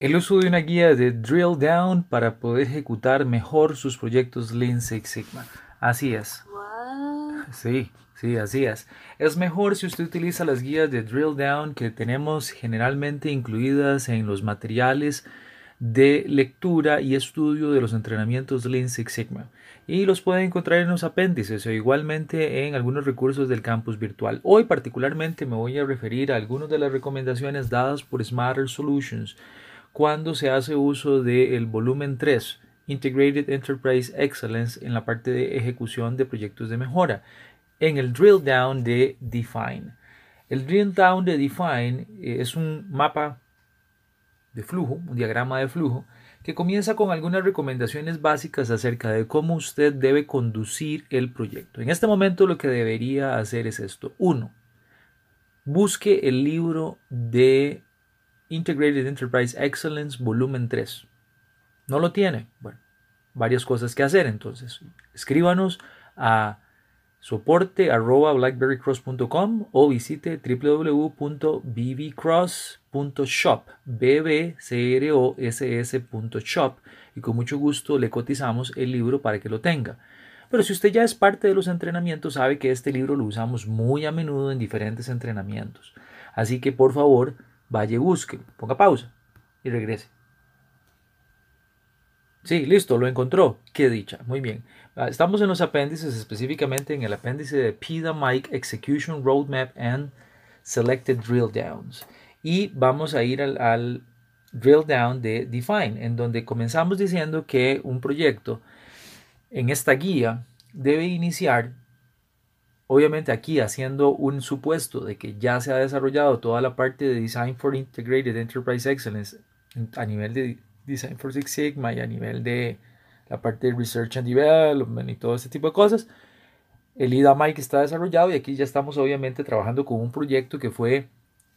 El uso de una guía de drill down para poder ejecutar mejor sus proyectos Lean Six Sigma. Así es. Sí, sí, así es. Es mejor si usted utiliza las guías de drill down que tenemos generalmente incluidas en los materiales de lectura y estudio de los entrenamientos Lean Six Sigma. Y los puede encontrar en los apéndices o igualmente en algunos recursos del campus virtual. Hoy particularmente me voy a referir a algunas de las recomendaciones dadas por Smarter Solutions cuando se hace uso del volumen 3, Integrated Enterprise Excellence, en la parte de ejecución de proyectos de mejora, en el drill down de Define. El drill down de Define eh, es un mapa de flujo, un diagrama de flujo, que comienza con algunas recomendaciones básicas acerca de cómo usted debe conducir el proyecto. En este momento lo que debería hacer es esto. Uno, busque el libro de Integrated Enterprise Excellence Volumen 3. ¿No lo tiene? Bueno, varias cosas que hacer entonces. Escríbanos a soporte blackberrycross.com o visite www.bbcross.shop bbcross.shop y con mucho gusto le cotizamos el libro para que lo tenga. Pero si usted ya es parte de los entrenamientos, sabe que este libro lo usamos muy a menudo en diferentes entrenamientos. Así que por favor, vaya y busque, ponga pausa y regrese. Sí, listo, lo encontró. Qué dicha. Muy bien. Ah, estamos en los apéndices, específicamente en el apéndice de PIDA Mike Execution Roadmap and Selected Drill Downs. Y vamos a ir al, al drill down de Define, en donde comenzamos diciendo que un proyecto en esta guía debe iniciar Obviamente aquí haciendo un supuesto de que ya se ha desarrollado toda la parte de Design for Integrated Enterprise Excellence a nivel de Design for Six Sigma y a nivel de la parte de Research and Development y todo ese tipo de cosas. El IDA Mike está desarrollado y aquí ya estamos obviamente trabajando con un proyecto que fue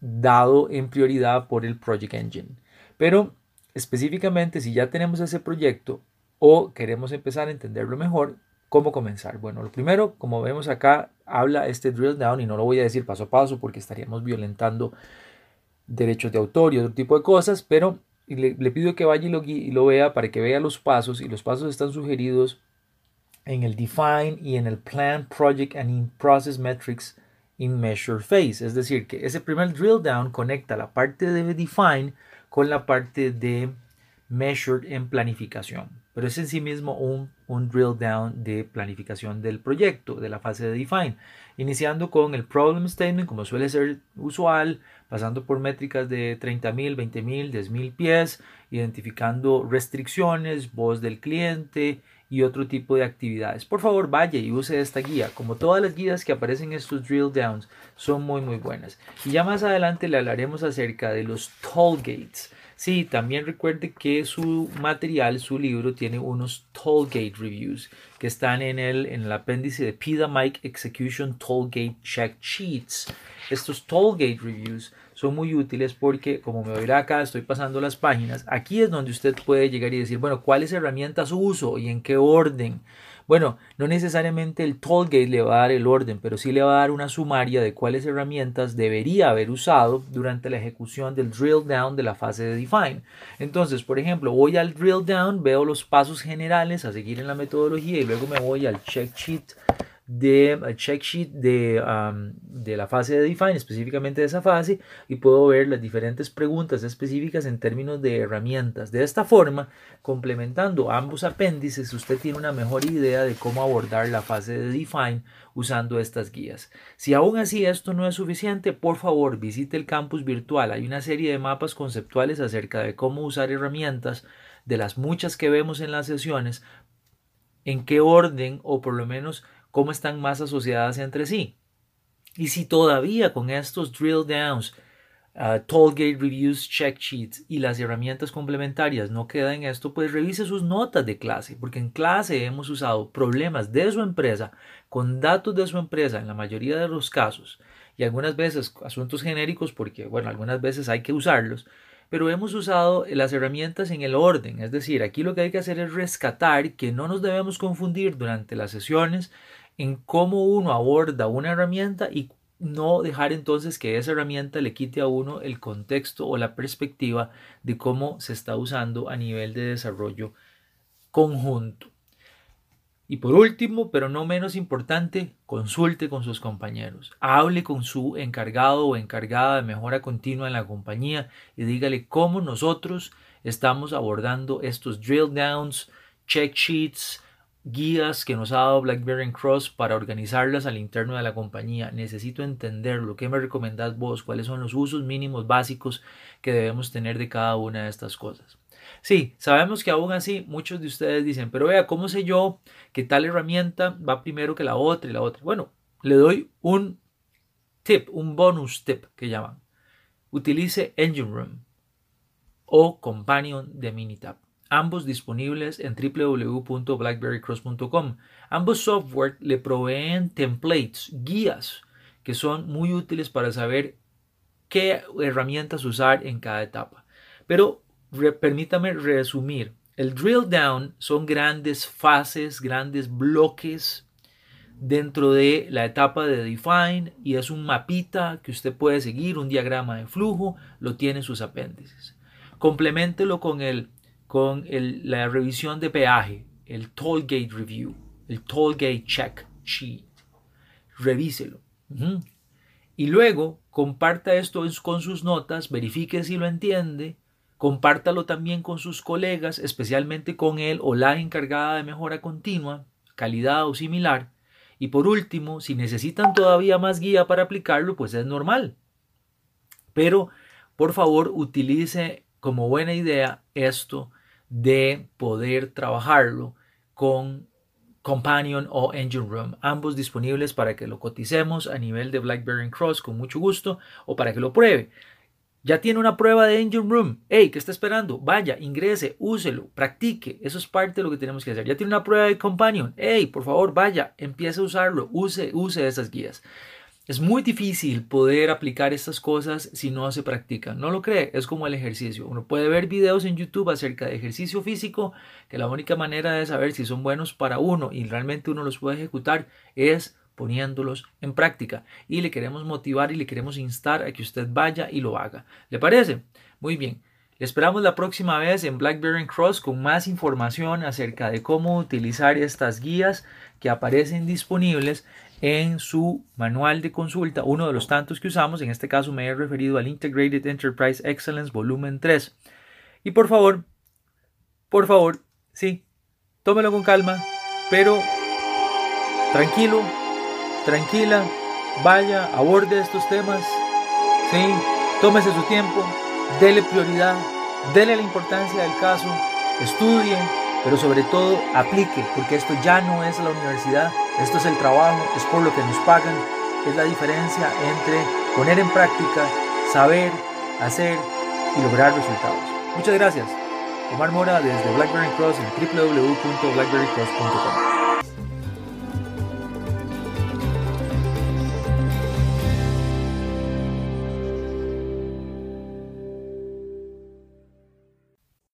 dado en prioridad por el Project Engine. Pero específicamente si ya tenemos ese proyecto o queremos empezar a entenderlo mejor, ¿Cómo comenzar? Bueno, lo primero, como vemos acá, habla este drill down y no lo voy a decir paso a paso porque estaríamos violentando derechos de autor y otro tipo de cosas, pero le, pido que vaya y lo, y lo vea para que vea los pasos y los pasos están sugeridos en el define y en el plan, project and in process metrics in measure phase. Es decir, que ese primer drill down conecta la parte de define con la parte de measured en planificación pero es en sí mismo un, un drill down de planificación del proyecto, de la fase de define, iniciando con el problem statement, como suele ser usual, pasando por métricas de 30.000, 20.000, 10.000 pies, identificando restricciones, voz del cliente y otro tipo de actividades. Por favor, vaya y use esta guía. Como todas las guías que aparecen en estos drill downs, son muy muy buenas. Y ya más adelante le hablaremos acerca de los toll gates Sí, también recuerde que su material, su libro, tiene unos Tollgate Reviews que están en el, en el apéndice de PIDA Mike Execution Tollgate Check Sheets. Estos Tollgate Reviews son muy útiles porque, como me verá acá, estoy pasando las páginas. Aquí es donde usted puede llegar y decir, bueno, ¿cuáles herramientas uso y en qué orden? Bueno, no necesariamente el tollgate le va a dar el orden, pero sí le va a dar una sumaria de cuáles herramientas debería haber usado durante la ejecución del drill down de la fase de define. Entonces, por ejemplo, voy al drill down, veo los pasos generales a seguir en la metodología y luego me voy al check sheet de check sheet de, de, la fase de define, específicamente de esa fase, y puedo ver las diferentes preguntas específicas en términos de herramientas. De esta forma, complementando ambos apéndices, usted tiene una mejor idea de cómo abordar la fase de define usando estas guías. Si aún así esto no es suficiente, por favor visite el campus virtual. Hay una serie de mapas conceptuales acerca de cómo usar herramientas de las muchas que vemos en las sesiones, en qué orden o por lo menos cómo están más asociadas entre sí. Y si todavía con estos drill downs, uh, Tollgate Reviews, Check Sheets y las herramientas complementarias no queda en esto, pues revise sus notas de clase, porque en clase hemos usado problemas de su empresa con datos de su empresa en la mayoría de los casos y algunas veces asuntos genéricos porque, bueno, algunas veces hay que usarlos, pero hemos usado las herramientas en el orden, es decir, aquí lo que hay que hacer es rescatar que no nos debemos confundir durante las sesiones en cómo uno aborda una herramienta y no dejar entonces que esa herramienta le quite a uno el contexto o la perspectiva de cómo se está usando a nivel de desarrollo conjunto. Y por último, pero no menos importante, consulte con sus compañeros. Hable con su encargado o encargada de mejora continua en la compañía y dígale cómo nosotros estamos abordando estos drill downs, check sheets, guías que nos ha dado BlackBerry Cross para organizarlas al interno de la compañía. Necesito entenderlo. ¿Qué me recomendás vos? ¿Cuáles son los usos mínimos básicos que debemos tener de cada una de estas cosas? Sí, sabemos que aún así muchos de ustedes dicen, pero vea, ¿cómo sé yo que tal herramienta va primero que la otra y la otra? Bueno, le doy un tip, un bonus tip que llaman. Utilice Engine Room o Companion de Minitab. Ambos disponibles en www.blackberrycross.com. Ambos software le proveen templates, guías, que son muy útiles para saber qué herramientas usar en cada etapa. Pero permítame resumir. El drill down son grandes fases, grandes bloques dentro de la etapa de define y es un mapita que usted puede seguir, un diagrama de flujo, lo tiene en sus apéndices. Complementelo con, el, con la revisión de peaje, el toll gate review, el toll gate check sheet. Revíselo. Y luego comparta esto con sus notas, verifique si lo entiende Compártalo también con sus colegas, especialmente con él o la encargada de mejora continua, calidad o similar. Y por último, si necesitan todavía más guía para aplicarlo, pues es normal. Pero por favor utilice como buena idea esto de poder trabajarlo con Companion o Engine Room, ambos disponibles para que lo coticemos a nivel de BlackBerry Cross con mucho gusto o para que lo pruebe. Ya tiene una prueba de Engine Room. Hey, ¿qué está esperando? Vaya, ingrese, úselo, practique. Eso es parte de lo que tenemos que hacer. Ya tiene una prueba de Companion. Hey, por favor, vaya, empiece a usarlo. Use, use esas guías. Es muy difícil poder aplicar estas cosas si no se practican. ¿No lo cree? Es como el ejercicio. Uno puede ver videos en YouTube acerca de ejercicio físico, que la única manera de saber si son buenos para uno y realmente uno los puede ejecutar es poniéndolos en práctica. Y le queremos motivar y le queremos instar a que usted vaya y lo haga. ¿Le parece? Muy bien. Le esperamos la próxima vez en Blackberry Cross con más información acerca de cómo utilizar estas guías que aparecen disponibles en su manual de consulta, uno de los tantos que usamos, en este caso me he referido al Integrated Enterprise Excellence volumen 3. Y por favor, por favor, sí, tómelo con calma, pero tranquilo, tranquila, vaya, aborde estos temas, ¿sí? tómese su tiempo, dele prioridad, dele la importancia del caso, estudie, pero sobre todo aplique, porque esto ya no es la universidad, esto es el trabajo, es por lo que nos pagan, es la diferencia entre poner en práctica, saber, hacer y lograr resultados. Muchas gracias. Omar Mora desde Blackberry Cross en www.blackberrycross.com.